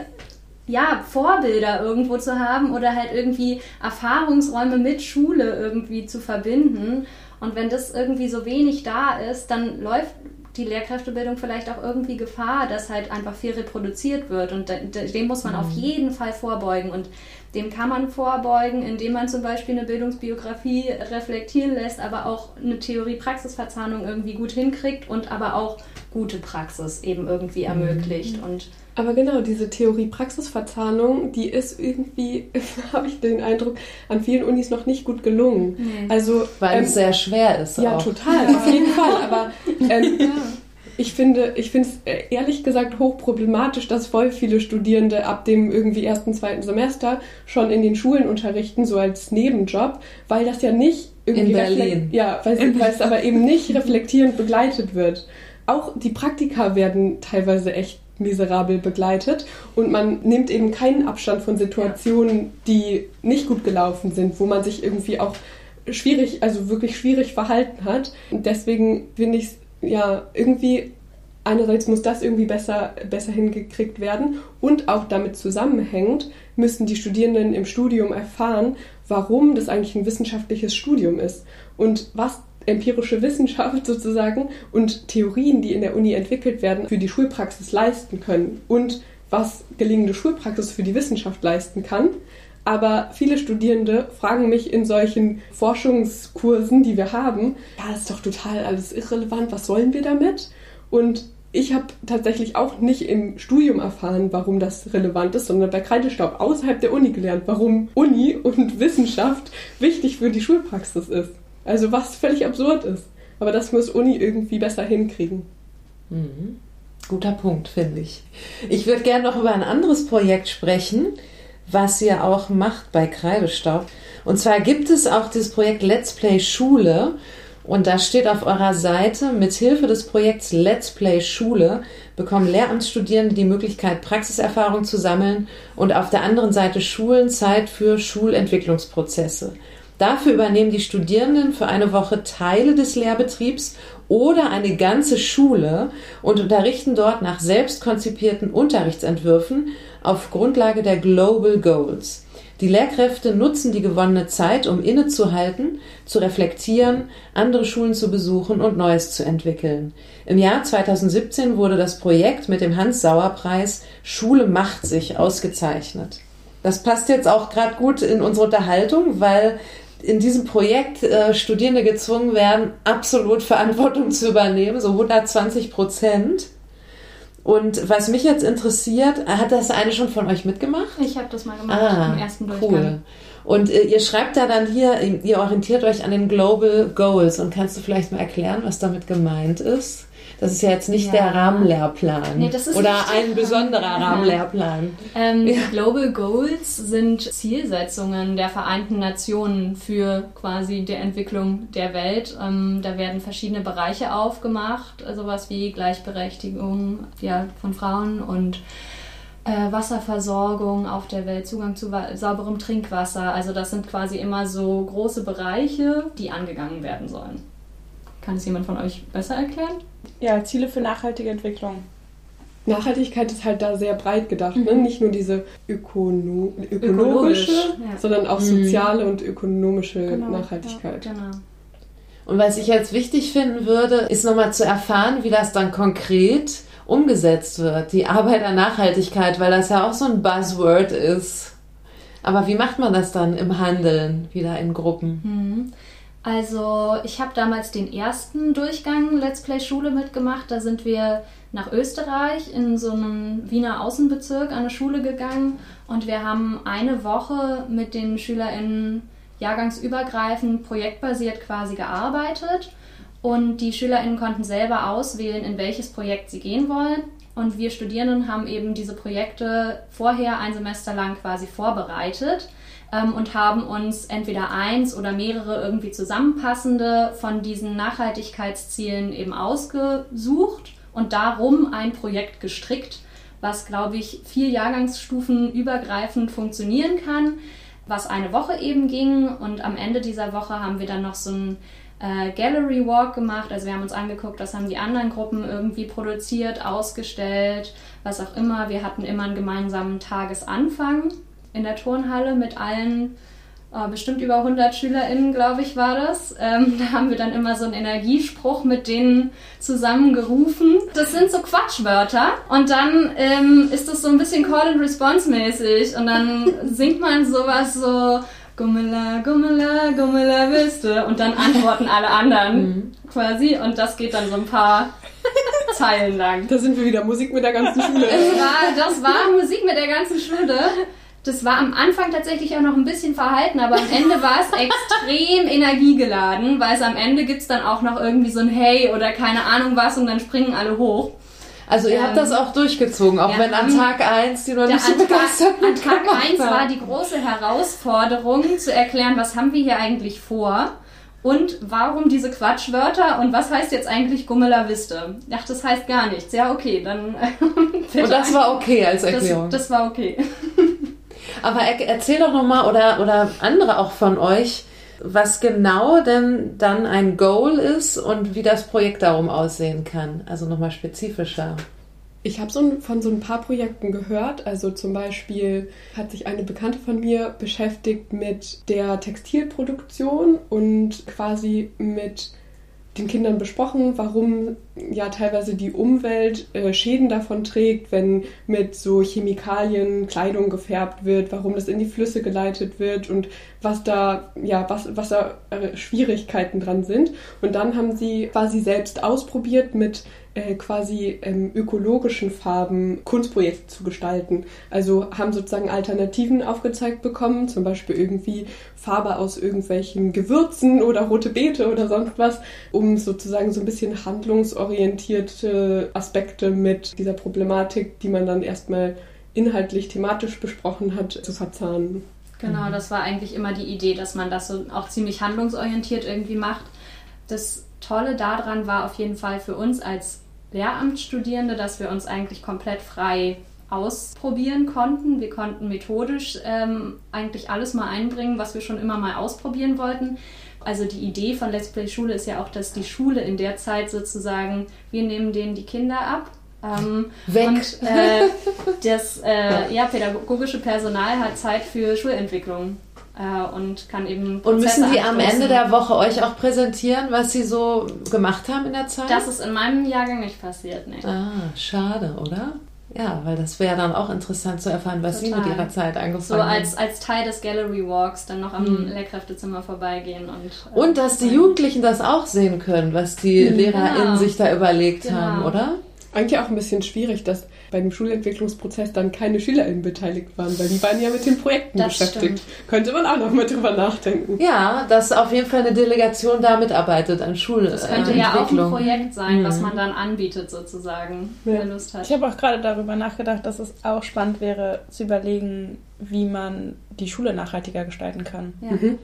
ja, Vorbilder irgendwo zu haben oder halt irgendwie Erfahrungsräume mit Schule irgendwie zu verbinden. Und wenn das irgendwie so wenig da ist, dann läuft die Lehrkräftebildung vielleicht auch irgendwie Gefahr, dass halt einfach viel reproduziert wird. Und dem muss man mhm. auf jeden Fall vorbeugen. Und dem kann man vorbeugen, indem man zum Beispiel eine Bildungsbiografie reflektieren lässt, aber auch eine Theorie-Praxis-Verzahnung irgendwie gut hinkriegt und aber auch gute Praxis eben irgendwie mhm. ermöglicht. Und aber genau, diese Theorie-Praxis-Verzahnung, die ist irgendwie, habe ich den Eindruck, an vielen Unis noch nicht gut gelungen. Nee. Also, Weil ähm, es sehr schwer ist. Ja, auch. total, auf jeden Fall. Aber ähm, ja. Ich finde ich finde es äh, ehrlich gesagt hochproblematisch, dass voll viele Studierende ab dem irgendwie ersten, zweiten Semester schon in den Schulen unterrichten, so als Nebenjob, weil das ja nicht irgendwie in Berlin. Ja, weil es aber eben nicht reflektierend begleitet wird. Auch die Praktika werden teilweise echt miserabel begleitet und man nimmt eben keinen Abstand von Situationen, die nicht gut gelaufen sind, wo man sich irgendwie auch schwierig, also wirklich schwierig verhalten hat. Und deswegen finde ich es ja irgendwie einerseits muss das irgendwie besser, besser hingekriegt werden und auch damit zusammenhängend müssen die Studierenden im Studium erfahren, warum das eigentlich ein wissenschaftliches Studium ist und was empirische Wissenschaft sozusagen und Theorien, die in der Uni entwickelt werden, für die Schulpraxis leisten können und was gelingende Schulpraxis für die Wissenschaft leisten kann. Aber viele Studierende fragen mich in solchen Forschungskursen, die wir haben, ja, ist doch total alles irrelevant, was sollen wir damit? Und ich habe tatsächlich auch nicht im Studium erfahren, warum das relevant ist, sondern bei Kreidestaub außerhalb der Uni gelernt, warum Uni und Wissenschaft wichtig für die Schulpraxis ist. Also was völlig absurd ist. Aber das muss Uni irgendwie besser hinkriegen. Mhm. Guter Punkt, finde ich. Ich würde gerne noch über ein anderes Projekt sprechen, was ihr auch macht bei Kreidestaub. Und zwar gibt es auch das Projekt Let's Play Schule. Und da steht auf eurer Seite, mit Hilfe des Projekts Let's Play Schule bekommen Lehramtsstudierende die Möglichkeit, Praxiserfahrung zu sammeln und auf der anderen Seite Schulen Zeit für Schulentwicklungsprozesse. Dafür übernehmen die Studierenden für eine Woche Teile des Lehrbetriebs oder eine ganze Schule und unterrichten dort nach selbst konzipierten Unterrichtsentwürfen auf Grundlage der Global Goals. Die Lehrkräfte nutzen die gewonnene Zeit, um innezuhalten, zu reflektieren, andere Schulen zu besuchen und Neues zu entwickeln. Im Jahr 2017 wurde das Projekt mit dem Hans-Sauer-Preis Schule macht sich ausgezeichnet. Das passt jetzt auch gerade gut in unsere Unterhaltung, weil in diesem Projekt äh, Studierende gezwungen werden, absolut Verantwortung zu übernehmen, so 120 Prozent. Und was mich jetzt interessiert, hat das eine schon von euch mitgemacht? Ich habe das mal gemacht ah, im ersten Durchgang. Cool. Und äh, ihr schreibt da dann hier, ihr orientiert euch an den Global Goals. Und kannst du vielleicht mal erklären, was damit gemeint ist? Das ist ja jetzt nicht ja. der Rahmenlehrplan nee, oder ein besonderer Rahmenlehrplan. Ähm, ja. Global Goals sind Zielsetzungen der Vereinten Nationen für quasi die Entwicklung der Welt. Ähm, da werden verschiedene Bereiche aufgemacht, sowas wie Gleichberechtigung ja, von Frauen und äh, Wasserversorgung auf der Welt, Zugang zu sauberem Trinkwasser. Also das sind quasi immer so große Bereiche, die angegangen werden sollen. Kann es jemand von euch besser erklären? Ja, Ziele für nachhaltige Entwicklung. Nachhaltigkeit ist halt da sehr breit gedacht, ne? mhm. ne? nicht nur diese ökono ökonomische, ja. sondern auch mhm. soziale und ökonomische genau, Nachhaltigkeit. Ja, genau. Und was ich jetzt wichtig finden würde, ist nochmal zu erfahren, wie das dann konkret umgesetzt wird, die Arbeit an Nachhaltigkeit, weil das ja auch so ein Buzzword ist. Aber wie macht man das dann im Handeln, wieder in Gruppen? Mhm. Also ich habe damals den ersten Durchgang Let's Play Schule mitgemacht. Da sind wir nach Österreich in so einen Wiener Außenbezirk an eine Schule gegangen und wir haben eine Woche mit den SchülerInnen jahrgangsübergreifend projektbasiert quasi gearbeitet und die SchülerInnen konnten selber auswählen, in welches Projekt sie gehen wollen. Und wir Studierenden haben eben diese Projekte vorher ein Semester lang quasi vorbereitet ähm, und haben uns entweder eins oder mehrere irgendwie zusammenpassende von diesen Nachhaltigkeitszielen eben ausgesucht und darum ein Projekt gestrickt, was, glaube ich, vier Jahrgangsstufen übergreifend funktionieren kann, was eine Woche eben ging. Und am Ende dieser Woche haben wir dann noch so ein äh, Gallery Walk gemacht. Also wir haben uns angeguckt, was haben die anderen Gruppen irgendwie produziert, ausgestellt, was auch immer. Wir hatten immer einen gemeinsamen Tagesanfang in der Turnhalle mit allen oh, bestimmt über 100 SchülerInnen, glaube ich, war das. Ähm, da haben wir dann immer so einen Energiespruch mit denen zusammen gerufen. Das sind so Quatschwörter und dann ähm, ist das so ein bisschen Call and Response mäßig und dann singt man sowas so Gummela, Gummela, Gummela willst du? Und dann antworten alle anderen mhm. quasi und das geht dann so ein paar Zeilen lang. Da sind wir wieder Musik mit der ganzen Schule. War, das war Musik mit der ganzen Schule. Das war am Anfang tatsächlich auch noch ein bisschen verhalten, aber am Ende war es extrem energiegeladen, weil es am Ende gibt es dann auch noch irgendwie so ein Hey oder keine Ahnung was und dann springen alle hoch. Also ihr ähm, habt das auch durchgezogen, auch wenn an Tag 1 die noch nicht so begeistert An Tag 1 war die große Herausforderung zu erklären, was haben wir hier eigentlich vor und warum diese Quatschwörter und was heißt jetzt eigentlich Gummela Wiste? Ach, das heißt gar nichts. Ja, okay, dann... und das war okay als Erklärung? Das, das war okay. Aber erzähl doch nochmal, oder, oder andere auch von euch, was genau denn dann ein Goal ist und wie das Projekt darum aussehen kann. Also nochmal spezifischer. Ich habe so von so ein paar Projekten gehört. Also zum Beispiel hat sich eine Bekannte von mir beschäftigt mit der Textilproduktion und quasi mit den Kindern besprochen, warum ja teilweise die Umwelt äh, Schäden davon trägt, wenn mit so Chemikalien Kleidung gefärbt wird, warum das in die Flüsse geleitet wird und was da ja was was da äh, Schwierigkeiten dran sind. Und dann haben sie quasi selbst ausprobiert mit äh, quasi ähm, ökologischen Farben Kunstprojekte zu gestalten. Also haben sozusagen Alternativen aufgezeigt bekommen, zum Beispiel irgendwie Farbe aus irgendwelchen Gewürzen oder rote Beete oder sonst was, um sozusagen so ein bisschen handlungsorientierte Aspekte mit dieser Problematik, die man dann erstmal inhaltlich thematisch besprochen hat, zu verzahnen. Genau, mhm. das war eigentlich immer die Idee, dass man das so auch ziemlich handlungsorientiert irgendwie macht. Das Tolle daran war auf jeden Fall für uns als Lehramtsstudierende, dass wir uns eigentlich komplett frei ausprobieren konnten. Wir konnten methodisch ähm, eigentlich alles mal einbringen, was wir schon immer mal ausprobieren wollten. Also die Idee von Let's Play Schule ist ja auch, dass die Schule in der Zeit sozusagen, wir nehmen denen die Kinder ab. Ähm, Weg. Und äh, das äh, ja, pädagogische Personal hat Zeit für Schulentwicklung und kann eben. Prozesse und müssen die am Ende der Woche euch auch präsentieren, was sie so gemacht haben in der Zeit? Das ist in meinem Jahrgang nicht passiert, nee. Ah, schade, oder? Ja, weil das wäre dann auch interessant zu erfahren, was Total. Sie mit Ihrer Zeit angefangen haben. So als, als Teil des Gallery Walks dann noch am hm. Lehrkräftezimmer vorbeigehen. Und, äh, und dass die Jugendlichen das auch sehen können, was die mhm. LehrerInnen genau. sich da überlegt genau. haben, oder? Eigentlich auch ein bisschen schwierig, dass bei dem Schulentwicklungsprozess dann keine SchülerInnen beteiligt waren, weil die waren ja mit den Projekten das beschäftigt. Stimmt. Könnte man auch noch mal drüber nachdenken. Ja, dass auf jeden Fall eine Delegation da mitarbeitet an Schul. Das könnte äh, ja auch ein Projekt sein, mhm. was man dann anbietet sozusagen, ja. wer Lust hat. Ich habe auch gerade darüber nachgedacht, dass es auch spannend wäre zu überlegen, wie man die Schule nachhaltiger gestalten kann. Ja. Mhm.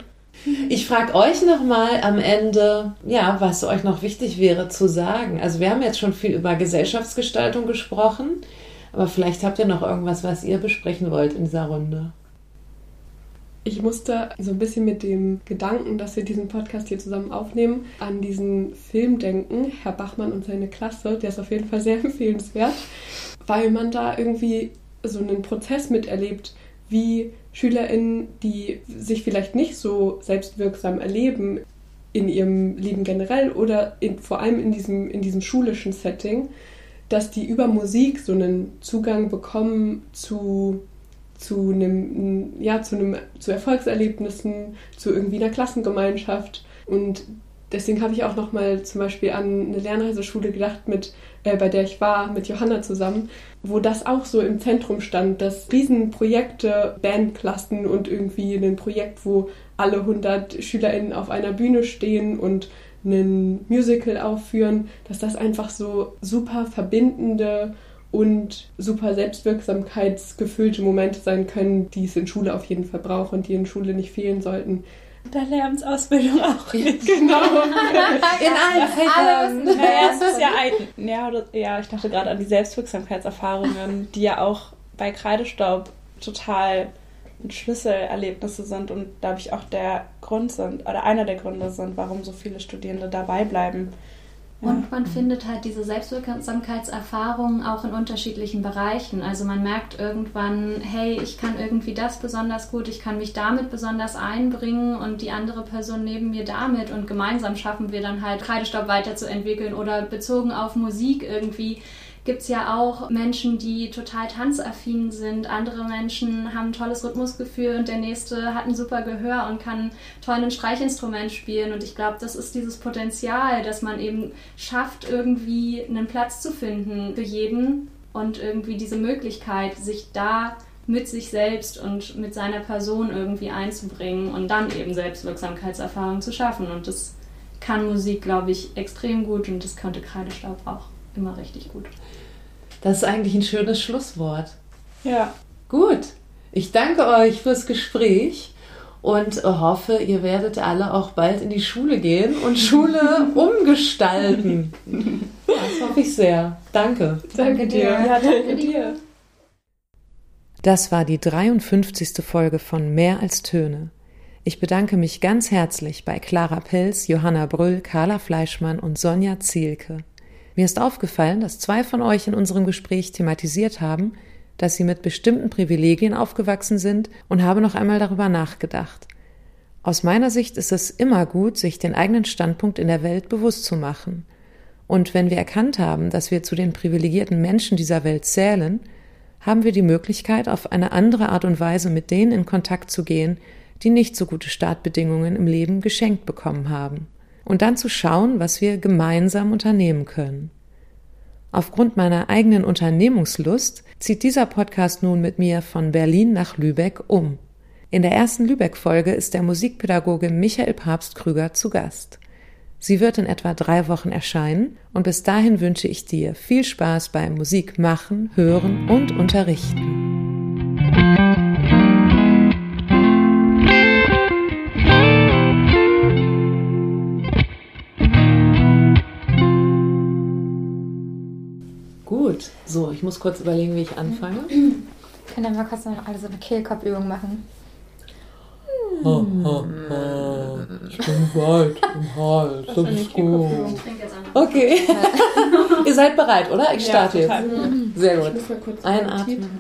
Ich frage euch nochmal am Ende, ja, was euch noch wichtig wäre zu sagen. Also wir haben jetzt schon viel über Gesellschaftsgestaltung gesprochen, aber vielleicht habt ihr noch irgendwas, was ihr besprechen wollt in dieser Runde. Ich musste so ein bisschen mit dem Gedanken, dass wir diesen Podcast hier zusammen aufnehmen, an diesen Film denken, Herr Bachmann und seine Klasse. Der ist auf jeden Fall sehr empfehlenswert, weil man da irgendwie so einen Prozess miterlebt, wie SchülerInnen, die sich vielleicht nicht so selbstwirksam erleben in ihrem Leben generell oder in, vor allem in diesem, in diesem schulischen Setting, dass die über Musik so einen Zugang bekommen zu zu einem, ja, zu einem, zu Erfolgserlebnissen, zu irgendwie einer Klassengemeinschaft. Und deswegen habe ich auch nochmal zum Beispiel an eine Lernreiseschule gedacht, mit, äh, bei der ich war, mit Johanna zusammen, wo das auch so im Zentrum stand, dass Riesenprojekte, Bandklassen und irgendwie ein Projekt, wo alle 100 SchülerInnen auf einer Bühne stehen und ein Musical aufführen, dass das einfach so super verbindende und super selbstwirksamkeitsgefüllte Momente sein können, die es in Schule auf jeden Fall braucht und die in Schule nicht fehlen sollten. Der Lehramtsausbildung auch. Nicht. Genau. in allen Fächern. Naja, es ist ja ein. Ja, oder, ja, ich dachte gerade an die Selbstwirksamkeitserfahrungen, die ja auch bei Kreidestaub total Schlüsselerlebnisse sind und glaube ich auch der Grund sind oder einer der Gründe sind, warum so viele Studierende dabei bleiben. Und man findet halt diese Selbstwirksamkeitserfahrungen auch in unterschiedlichen Bereichen. Also man merkt irgendwann, hey, ich kann irgendwie das besonders gut, ich kann mich damit besonders einbringen und die andere Person neben mir damit und gemeinsam schaffen wir dann halt Kreidestopp weiterzuentwickeln oder bezogen auf Musik irgendwie gibt es ja auch Menschen, die total tanzaffin sind. Andere Menschen haben ein tolles Rhythmusgefühl und der nächste hat ein super Gehör und kann toll ein Streichinstrument spielen. Und ich glaube, das ist dieses Potenzial, dass man eben schafft, irgendwie einen Platz zu finden für jeden und irgendwie diese Möglichkeit, sich da mit sich selbst und mit seiner Person irgendwie einzubringen und dann eben Selbstwirksamkeitserfahrungen zu schaffen. Und das kann Musik, glaube ich, extrem gut und das konnte Kreidestaub auch immer richtig gut. Das ist eigentlich ein schönes Schlusswort. Ja. Gut. Ich danke euch fürs Gespräch und hoffe, ihr werdet alle auch bald in die Schule gehen und Schule umgestalten. Das hoffe ich sehr. Danke. Danke dir. Ja, danke dir. Das war die 53. Folge von Mehr als Töne. Ich bedanke mich ganz herzlich bei Clara Pelz, Johanna Brüll, Carla Fleischmann und Sonja Zielke. Mir ist aufgefallen, dass zwei von euch in unserem Gespräch thematisiert haben, dass sie mit bestimmten Privilegien aufgewachsen sind und habe noch einmal darüber nachgedacht. Aus meiner Sicht ist es immer gut, sich den eigenen Standpunkt in der Welt bewusst zu machen. Und wenn wir erkannt haben, dass wir zu den privilegierten Menschen dieser Welt zählen, haben wir die Möglichkeit, auf eine andere Art und Weise mit denen in Kontakt zu gehen, die nicht so gute Startbedingungen im Leben geschenkt bekommen haben und dann zu schauen, was wir gemeinsam unternehmen können. Aufgrund meiner eigenen Unternehmungslust zieht dieser Podcast nun mit mir von Berlin nach Lübeck um. In der ersten Lübeck-Folge ist der Musikpädagoge Michael Papst-Krüger zu Gast. Sie wird in etwa drei Wochen erscheinen und bis dahin wünsche ich dir viel Spaß beim Musik machen, hören und unterrichten. Gut, so, ich muss kurz überlegen, wie ich anfange. Können wir kurz noch alle so eine Kehlkopfübung machen? Ha, ha, ha. Ich bin weit im Hals, das ist gut. Okay, ihr seid bereit, oder? Ich starte Ja, jetzt. Sehr gut. Einatmen.